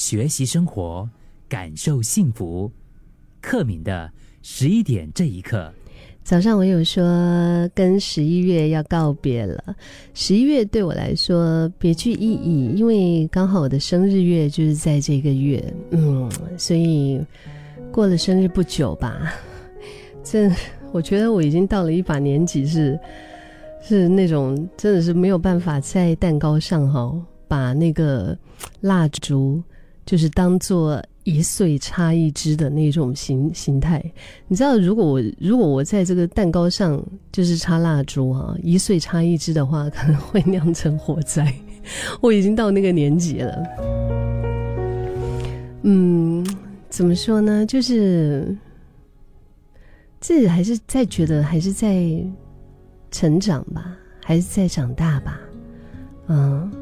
学习生活，感受幸福。克敏的十一点这一刻，早上我有说跟十一月要告别了。十一月对我来说别具意义，因为刚好我的生日月就是在这个月，嗯，所以过了生日不久吧，这我觉得我已经到了一把年纪，是是那种真的是没有办法在蛋糕上哈把那个蜡烛就是当做。一岁差一支的那种形形态，你知道，如果我如果我在这个蛋糕上就是插蜡烛啊，一岁差一支的话，可能会酿成火灾。我已经到那个年纪了。嗯，怎么说呢？就是自己还是在觉得还是在成长吧，还是在长大吧。嗯。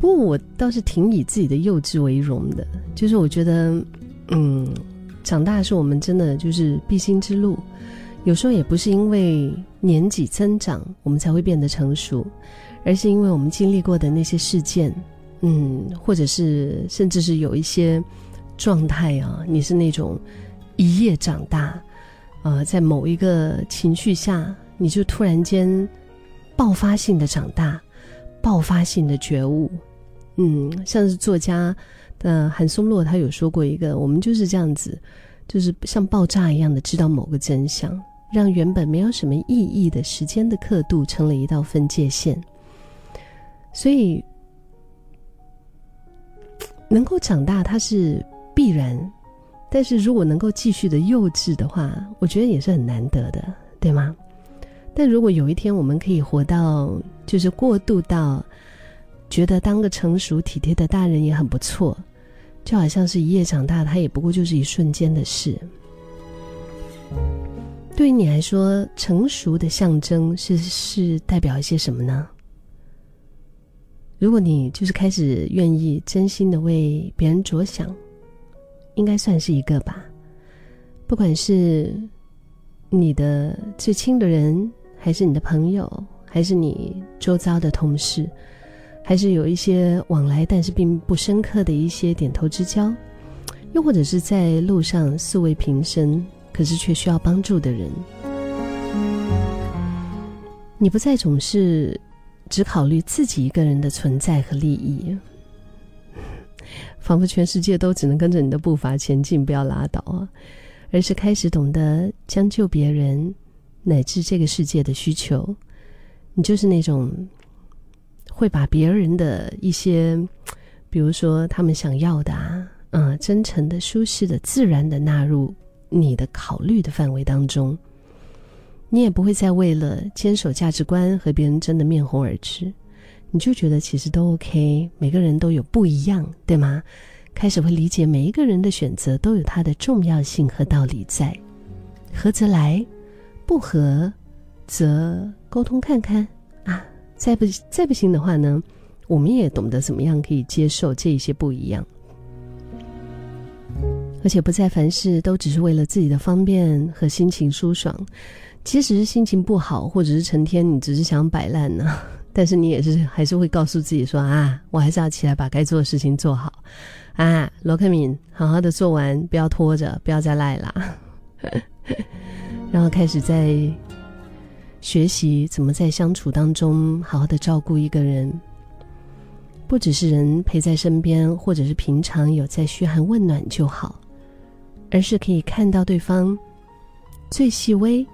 不过我倒是挺以自己的幼稚为荣的，就是我觉得，嗯，长大是我们真的就是必经之路，有时候也不是因为年纪增长我们才会变得成熟，而是因为我们经历过的那些事件，嗯，或者是甚至是有一些状态啊，你是那种一夜长大，呃，在某一个情绪下，你就突然间爆发性的长大，爆发性的觉悟。嗯，像是作家的韩松洛，他有说过一个，我们就是这样子，就是像爆炸一样的知道某个真相，让原本没有什么意义的时间的刻度成了一道分界线。所以，能够长大它是必然，但是如果能够继续的幼稚的话，我觉得也是很难得的，对吗？但如果有一天我们可以活到，就是过渡到。觉得当个成熟体贴的大人也很不错，就好像是一夜长大，他也不过就是一瞬间的事。对于你来说，成熟的象征是是代表一些什么呢？如果你就是开始愿意真心的为别人着想，应该算是一个吧。不管是你的最亲的人，还是你的朋友，还是你周遭的同事。还是有一些往来，但是并不深刻的一些点头之交，又或者是在路上素未平生，可是却需要帮助的人。你不再总是只考虑自己一个人的存在和利益，仿佛全世界都只能跟着你的步伐前进，不要拉倒啊！而是开始懂得将就别人，乃至这个世界的需求。你就是那种。会把别人的一些，比如说他们想要的啊，嗯，真诚的、舒适的、自然的纳入你的考虑的范围当中。你也不会再为了坚守价值观和别人争得面红耳赤，你就觉得其实都 OK，每个人都有不一样，对吗？开始会理解每一个人的选择都有它的重要性和道理在，合则来，不合则沟通看看。再不再不行的话呢，我们也懂得怎么样可以接受这一些不一样，而且不再凡事都只是为了自己的方便和心情舒爽。即使是心情不好，或者是成天你只是想摆烂呢，但是你也是还是会告诉自己说啊，我还是要起来把该做的事情做好啊。罗克敏，好好的做完，不要拖着，不要再赖啦。然后开始在。学习怎么在相处当中好好的照顾一个人，不只是人陪在身边，或者是平常有在嘘寒问暖就好，而是可以看到对方最细微，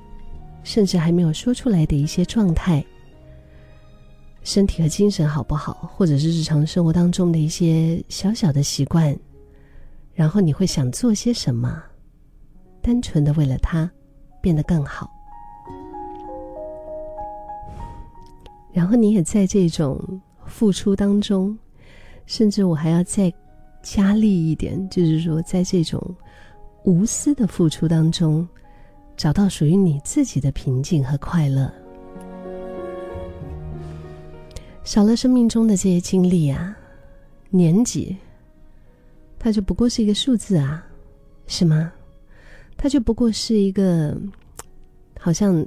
甚至还没有说出来的一些状态，身体和精神好不好，或者是日常生活当中的一些小小的习惯，然后你会想做些什么，单纯的为了他变得更好。然后你也在这种付出当中，甚至我还要再加力一点，就是说，在这种无私的付出当中，找到属于你自己的平静和快乐。少了生命中的这些经历啊，年纪，它就不过是一个数字啊，是吗？它就不过是一个，好像。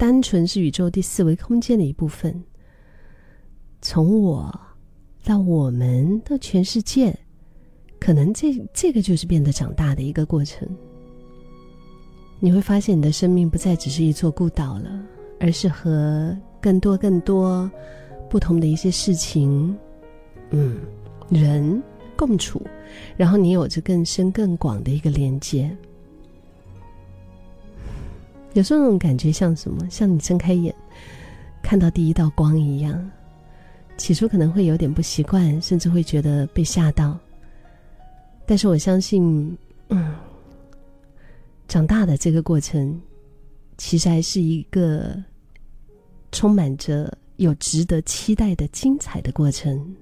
单纯是宇宙第四维空间的一部分。从我到我们到全世界，可能这这个就是变得长大的一个过程。你会发现，你的生命不再只是一座孤岛了，而是和更多更多不同的一些事情，嗯，人共处，然后你有着更深更广的一个连接。有时候那种感觉像什么？像你睁开眼看到第一道光一样。起初可能会有点不习惯，甚至会觉得被吓到。但是我相信，嗯，长大的这个过程，其实还是一个充满着有值得期待的精彩的过程。